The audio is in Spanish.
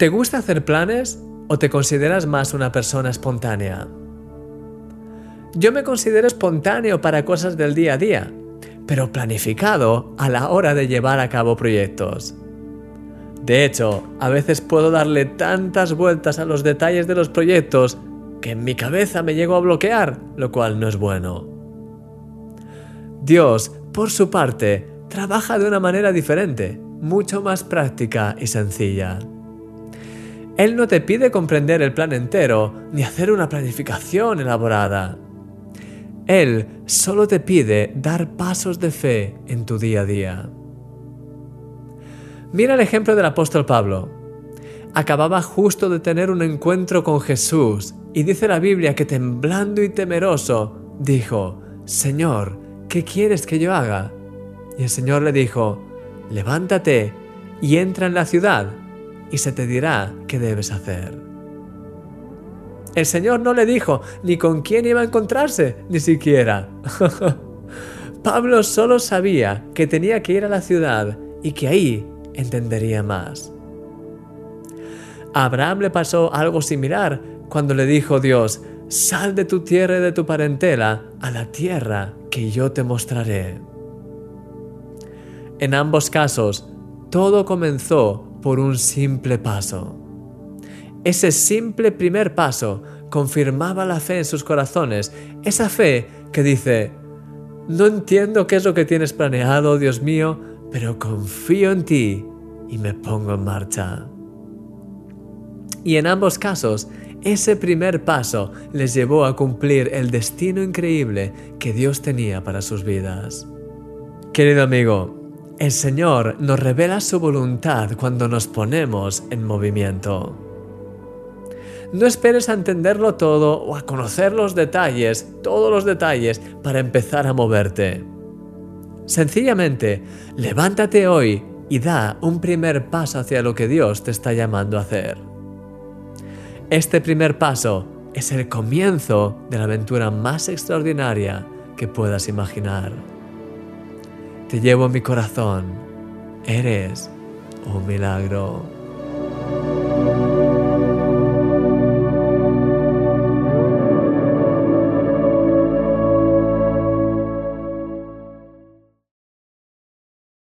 ¿Te gusta hacer planes o te consideras más una persona espontánea? Yo me considero espontáneo para cosas del día a día, pero planificado a la hora de llevar a cabo proyectos. De hecho, a veces puedo darle tantas vueltas a los detalles de los proyectos que en mi cabeza me llego a bloquear, lo cual no es bueno. Dios, por su parte, trabaja de una manera diferente, mucho más práctica y sencilla. Él no te pide comprender el plan entero ni hacer una planificación elaborada. Él solo te pide dar pasos de fe en tu día a día. Mira el ejemplo del apóstol Pablo. Acababa justo de tener un encuentro con Jesús y dice la Biblia que temblando y temeroso dijo, Señor, ¿qué quieres que yo haga? Y el Señor le dijo, levántate y entra en la ciudad y se te dirá qué debes hacer. El Señor no le dijo ni con quién iba a encontrarse, ni siquiera. Pablo solo sabía que tenía que ir a la ciudad y que ahí entendería más. A Abraham le pasó algo similar cuando le dijo Dios, sal de tu tierra y de tu parentela a la tierra que yo te mostraré. En ambos casos, todo comenzó por un simple paso. Ese simple primer paso confirmaba la fe en sus corazones, esa fe que dice, no entiendo qué es lo que tienes planeado, Dios mío, pero confío en ti y me pongo en marcha. Y en ambos casos, ese primer paso les llevó a cumplir el destino increíble que Dios tenía para sus vidas. Querido amigo, el Señor nos revela su voluntad cuando nos ponemos en movimiento. No esperes a entenderlo todo o a conocer los detalles, todos los detalles, para empezar a moverte. Sencillamente, levántate hoy y da un primer paso hacia lo que Dios te está llamando a hacer. Este primer paso es el comienzo de la aventura más extraordinaria que puedas imaginar. Te llevo en mi corazón. Eres un milagro.